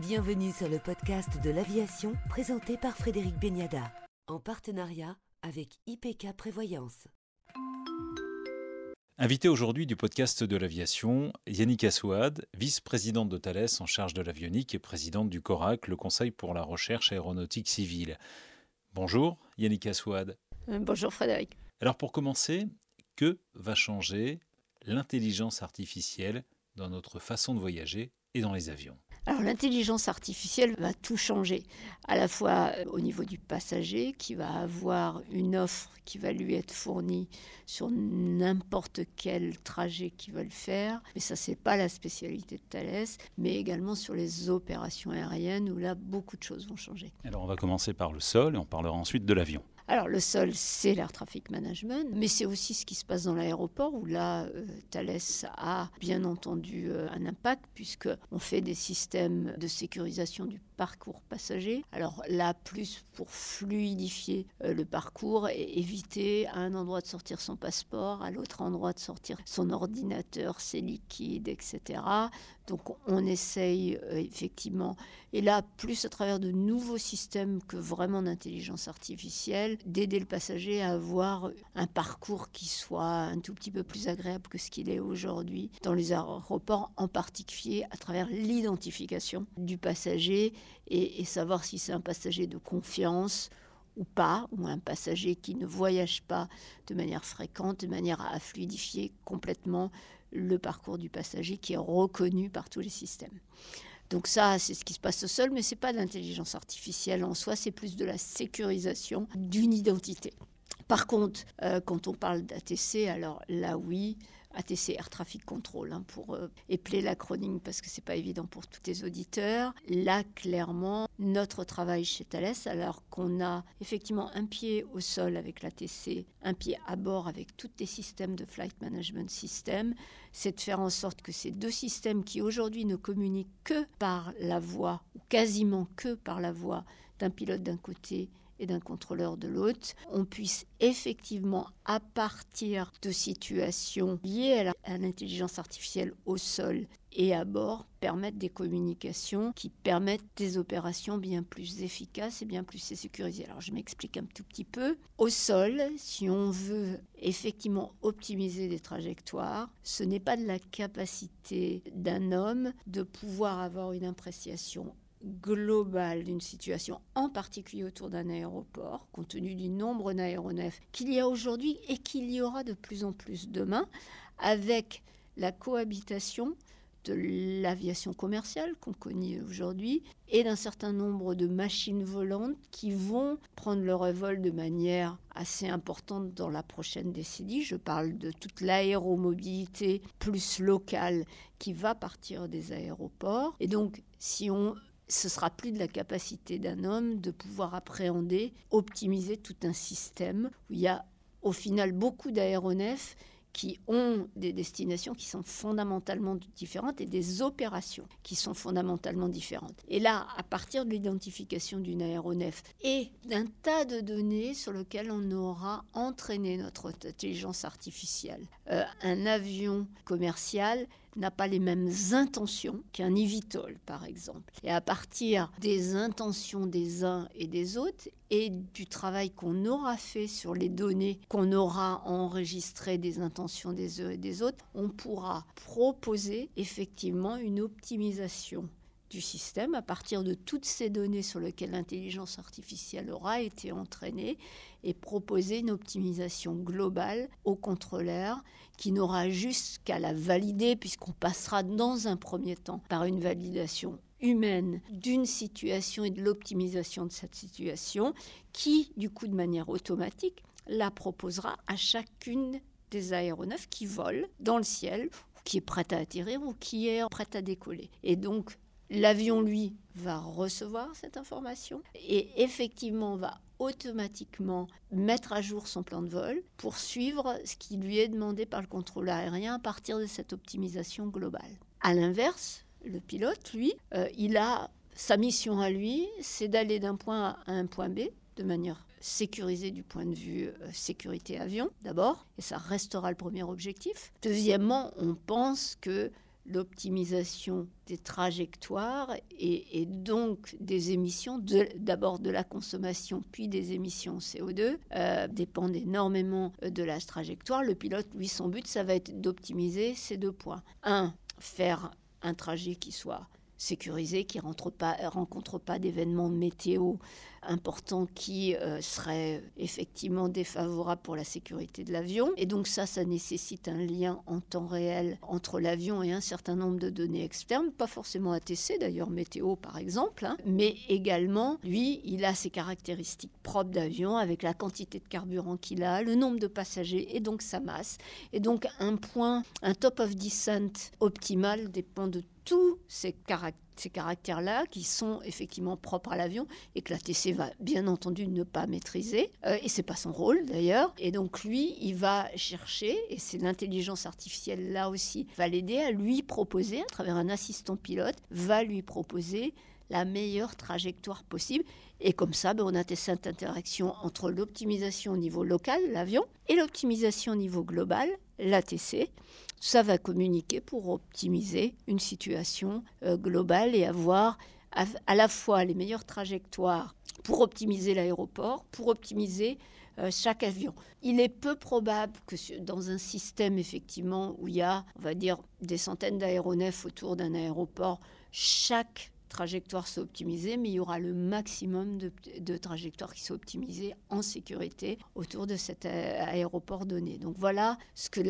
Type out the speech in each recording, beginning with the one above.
Bienvenue sur le podcast de l'aviation présenté par Frédéric Beniada en partenariat avec IPK Prévoyance. Invité aujourd'hui du podcast de l'aviation, Yannick Assouad, vice-présidente de Thales en charge de l'avionique et présidente du CORAC, le Conseil pour la recherche aéronautique civile. Bonjour Yannick Assouad. Euh, bonjour Frédéric. Alors pour commencer, que va changer l'intelligence artificielle dans notre façon de voyager et dans les avions? Alors l'intelligence artificielle va tout changer, à la fois euh, au niveau du passager qui va avoir une offre qui va lui être fournie sur n'importe quel trajet qu'il veut faire, mais ça c'est pas la spécialité de Thales, mais également sur les opérations aériennes où là beaucoup de choses vont changer. Alors on va commencer par le sol et on parlera ensuite de l'avion. Alors le sol, c'est l'air traffic management, mais c'est aussi ce qui se passe dans l'aéroport où là, euh, Thales a bien entendu euh, un impact puisqu'on fait des systèmes de sécurisation du parcours passager. Alors là, plus pour fluidifier euh, le parcours et éviter à un endroit de sortir son passeport, à l'autre endroit de sortir son ordinateur, ses liquides, etc. Donc on essaye effectivement, et là, plus à travers de nouveaux systèmes que vraiment d'intelligence artificielle, d'aider le passager à avoir un parcours qui soit un tout petit peu plus agréable que ce qu'il est aujourd'hui dans les aéroports, en particulier à travers l'identification du passager et, savoir si c'est un passager de confiance ou pas, ou un passager qui ne voyage pas de manière fréquente, de manière à fluidifier complètement le parcours du passager qui est reconnu par tous les systèmes. Donc ça, c'est ce qui se passe au sol, mais ce n'est pas de l'intelligence artificielle en soi, c'est plus de la sécurisation d'une identité. Par contre, euh, quand on parle d'ATC, alors là oui, ATC Air Traffic Control, hein, pour euh, épeler l'acronyme parce que c'est pas évident pour tous les auditeurs. Là, clairement, notre travail chez Thales, alors qu'on a effectivement un pied au sol avec l'ATC, un pied à bord avec tous les systèmes de Flight Management System, c'est de faire en sorte que ces deux systèmes qui aujourd'hui ne communiquent que par la voix, ou quasiment que par la voix d'un pilote d'un côté d'un contrôleur de l'autre, on puisse effectivement, à partir de situations liées à l'intelligence artificielle au sol et à bord, permettre des communications qui permettent des opérations bien plus efficaces et bien plus sécurisées. Alors je m'explique un tout petit peu. Au sol, si on veut effectivement optimiser des trajectoires, ce n'est pas de la capacité d'un homme de pouvoir avoir une appréciation globale d'une situation, en particulier autour d'un aéroport, compte tenu du nombre d'aéronefs qu'il y a aujourd'hui et qu'il y aura de plus en plus demain, avec la cohabitation de l'aviation commerciale qu'on connaît aujourd'hui et d'un certain nombre de machines volantes qui vont prendre leur vol de manière assez importante dans la prochaine décennie. Je parle de toute l'aéromobilité plus locale qui va partir des aéroports. Et donc, si on ce sera plus de la capacité d'un homme de pouvoir appréhender, optimiser tout un système où il y a au final beaucoup d'aéronefs qui ont des destinations qui sont fondamentalement différentes et des opérations qui sont fondamentalement différentes. Et là, à partir de l'identification d'une aéronef et d'un tas de données sur lesquelles on aura entraîné notre intelligence artificielle, euh, un avion commercial n'a pas les mêmes intentions qu'un Evitol, par exemple. Et à partir des intentions des uns et des autres et du travail qu'on aura fait sur les données qu'on aura enregistrées des intentions des uns et des autres, on pourra proposer effectivement une optimisation du système à partir de toutes ces données sur lesquelles l'intelligence artificielle aura été entraînée et proposer une optimisation globale au contrôleur qui n'aura juste qu'à la valider puisqu'on passera dans un premier temps par une validation humaine d'une situation et de l'optimisation de cette situation qui, du coup, de manière automatique, la proposera à chacune des aéronefs qui volent dans le ciel, qui est prête à atterrir ou qui est prête à décoller. Et donc, L'avion, lui, va recevoir cette information et effectivement va automatiquement mettre à jour son plan de vol pour suivre ce qui lui est demandé par le contrôle aérien à partir de cette optimisation globale. À l'inverse, le pilote, lui, euh, il a sa mission à lui, c'est d'aller d'un point A à un point B de manière sécurisée du point de vue euh, sécurité avion d'abord, et ça restera le premier objectif. Deuxièmement, on pense que l'optimisation des trajectoires et, donc des émissions, d'abord de, la consommation puis des émissions CO2, euh, dépendent énormément de la trajectoire. Le pilote, lui, son but, ça va être d'optimiser ces deux points. Un, faire un trajet qui soit sécurisé, qui ne pas, rencontre pas d'événements météo importants qui euh, seraient effectivement défavorables pour la sécurité de l'avion. Et donc ça, ça nécessite un lien en temps réel entre l'avion et un certain nombre de données externes, pas forcément ATC d'ailleurs, météo par exemple, hein. mais également, lui, il a ses caractéristiques propres d'avion avec la quantité de carburant qu'il a, le nombre de passagers et donc sa masse. Et donc un point, un top of descent optimal dépend de tous ces, caractères-là qui sont effectivement propres à l'avion et que la TC va bien entendu ne pas maîtriser. Euh, et c'est pas son rôle d'ailleurs. Et donc lui, il va chercher, et c'est l'intelligence artificielle là aussi, va l'aider à lui proposer, à travers un assistant pilote, va lui proposer la meilleure trajectoire possible. Et comme ça, ben, on a cette interaction entre l'optimisation au niveau local, l'avion, et l'optimisation au niveau global, l'ATC. Ça va communiquer pour optimiser une situation euh, globale et avoir à, la fois les meilleures trajectoires pour optimiser l'aéroport, pour optimiser euh, chaque avion. Il est peu probable que dans un système effectivement où il y a, on va dire, des centaines d'aéronefs autour d'un aéroport, chaque trajectoire soit optimisée, mais il y aura le maximum de, trajectoires qui sont optimisées en sécurité autour de cet aéroport donné. Donc voilà ce que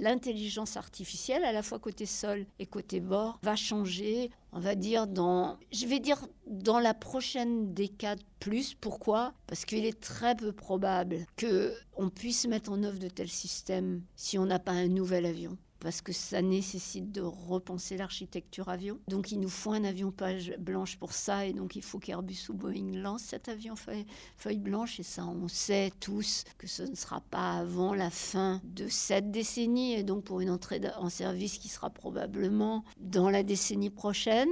l'intelligence artificielle, à la fois côté sol et côté bord, va changer, on va dire, dans, je vais dire, dans la prochaine décade plus. Pourquoi? Parce qu'il est très peu probable qu'on puisse mettre en œuvre de tels systèmes si on n'a pas un nouvel avion parce que ça nécessite de repenser l'architecture avion. Donc il nous faut un avion page blanche pour ça, et donc il faut qu'Airbus ou Boeing lancent cet avion feuille, feuille, blanche, et ça on sait tous que ce ne sera pas avant la fin de cette décennie, et donc pour une entrée en service qui sera probablement dans la décennie prochaine,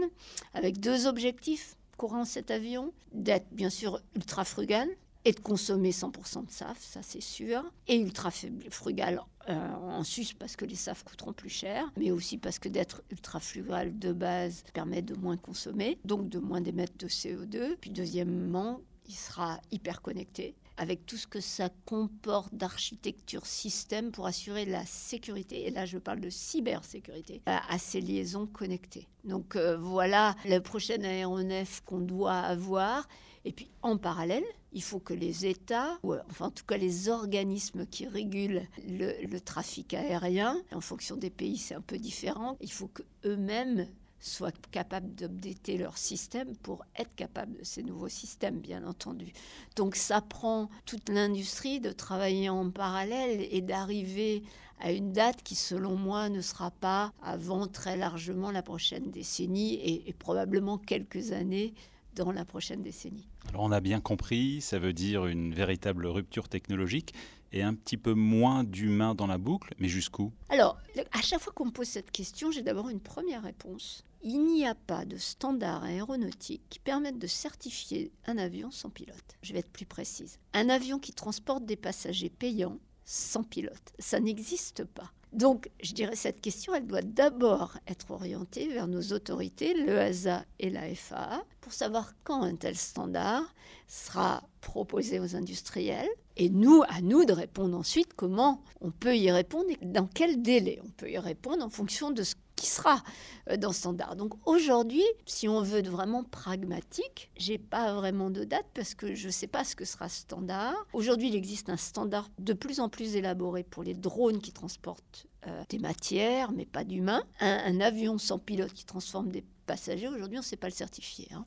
avec deux objectifs courant cet avion, d'être bien sûr ultra frugal, et de consommer 100% de SAF, ça c'est sûr, et ultra frugal euh, en sus parce que les SAF coûteront plus cher, mais aussi parce que d'être ultra frugal de base permet de moins consommer, donc de moins d'émettre de CO2. Puis deuxièmement, il sera hyper connecté avec tout ce que ça comporte d'architecture système pour assurer la sécurité, et là je parle de cybersécurité, à, ces liaisons connectées. Donc euh, voilà le prochain aéronef qu'on doit avoir. Et puis en parallèle, il faut que les États, ou enfin en tout cas les organismes qui régulent le, trafic aérien, en fonction des pays c'est un peu différent, il faut qu'eux-mêmes soient capables d'updater leur système pour être capables de ces nouveaux systèmes, bien entendu. Donc ça prend toute l'industrie de travailler en parallèle et d'arriver à une date qui, selon moi, ne sera pas avant très largement la prochaine décennie et probablement quelques années dans la prochaine décennie. Alors on a bien compris, ça veut dire une véritable rupture technologique et un petit peu moins d'humain dans la boucle, mais jusqu'où? Alors, à chaque fois qu'on me pose cette question, j'ai d'abord une première réponse. Il n'y a pas de standard aéronautique qui permette de certifier un avion sans pilote. Je vais être plus précise. Un avion qui transporte des passagers payants sans pilote, ça n'existe pas. Donc, je dirais cette question, elle doit d'abord être orientée vers nos autorités, l'EASA et la FAA, pour savoir quand un tel standard sera proposé aux industriels. Et nous, à nous de répondre ensuite comment on peut y répondre et dans quel délai on peut y répondre en fonction de ce qui sera euh, dans standard. Donc aujourd'hui, si on veut être vraiment pragmatique, j'ai pas vraiment de date parce que je ne sais pas ce que sera standard. Aujourd'hui, il existe un standard de plus en plus élaboré pour les drones qui transportent euh, des matières, mais pas d'humains. Un, avion sans pilote qui transforme des passagers, aujourd'hui, on ne sait pas le certifier. Hein.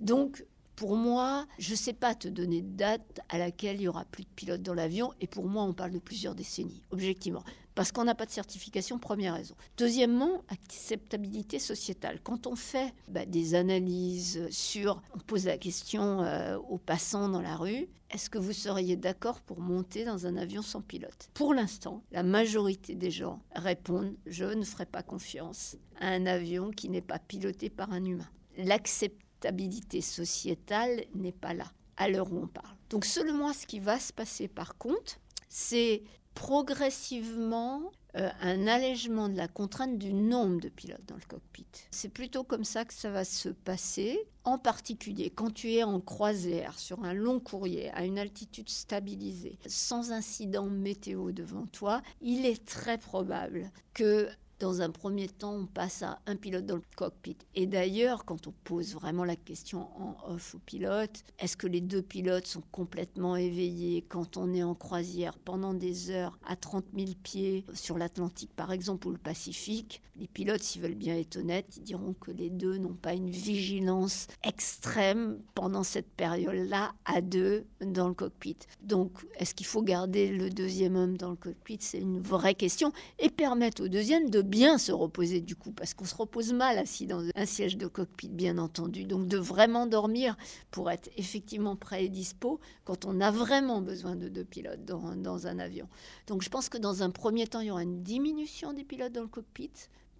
Donc, pour moi, je ne sais pas te donner de date à laquelle il y aura plus de pilotes dans l'avion. Et pour moi, on parle de plusieurs décennies, objectivement. Parce qu'on n'a pas de certification, première raison. Deuxièmement, acceptabilité sociétale. Quand on fait bah, des analyses sur, on pose la question euh, aux passants dans la rue, est-ce que vous seriez d'accord pour monter dans un avion sans pilote? Pour l'instant, la majorité des gens répondent, je ne ferai pas confiance à un avion qui n'est pas piloté par un humain. L'acceptation stabilité sociétale n'est pas là à l'heure où on parle. Donc moi, ce qui va se passer par contre, c'est progressivement euh, un allègement de la contrainte du nombre de pilotes dans le cockpit. C'est plutôt comme ça que ça va se passer. En particulier, quand tu es en croisière sur un long courrier à une altitude stabilisée, sans incident météo devant toi, il est très probable que dans un premier temps, on passe à un pilote dans le cockpit. Et d'ailleurs, quand on pose vraiment la question en off au pilote, est-ce que les deux pilotes sont complètement éveillés quand on est en croisière pendant des heures à 30 000 pieds sur l'Atlantique par exemple ou le Pacifique? Les pilotes, s'ils veulent bien être honnêtes, ils diront que les deux n'ont pas une vigilance extrême pendant cette période-là à deux dans le cockpit. Donc, est-ce qu'il faut garder le deuxième homme dans le cockpit? C'est une vraie question et permettre au deuxième de bien se reposer du coup, parce qu'on se repose mal assis dans un siège de cockpit, bien entendu. Donc de vraiment dormir pour être effectivement prêt et dispo quand on a vraiment besoin de deux pilotes dans, dans un avion. Donc je pense que dans un premier temps, il y aura une diminution des pilotes dans le cockpit,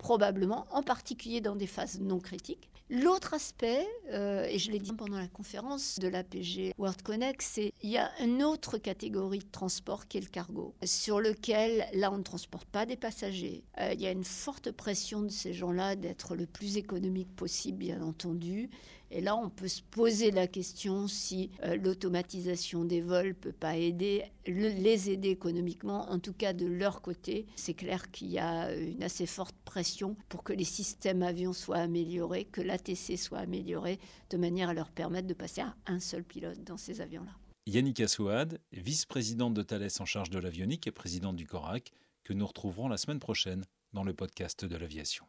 probablement, en particulier dans des phases non critiques. L'autre aspect, euh, et je l'ai dit pendant la conférence de l'APG World Connect, c'est qu'il y a une autre catégorie de transport qui est le cargo, sur lequel, là, on ne transporte pas des passagers. Euh, il y a une forte pression de ces gens-là d'être le plus économique possible, bien entendu. Et là, on peut se poser la question si euh, l'automatisation des vols peut pas aider, les aider économiquement. En tout cas, de leur côté, c'est clair qu'il y a une assez forte pression pour que les systèmes avions soient améliorés, que l'ATC soit amélioré, de manière à leur permettre de passer à un seul pilote dans ces avions-là. Yannick Assouad, vice-présidente de Thales en charge de l'avionique et présidente du CORAC, que nous retrouverons la semaine prochaine dans le podcast de l'aviation.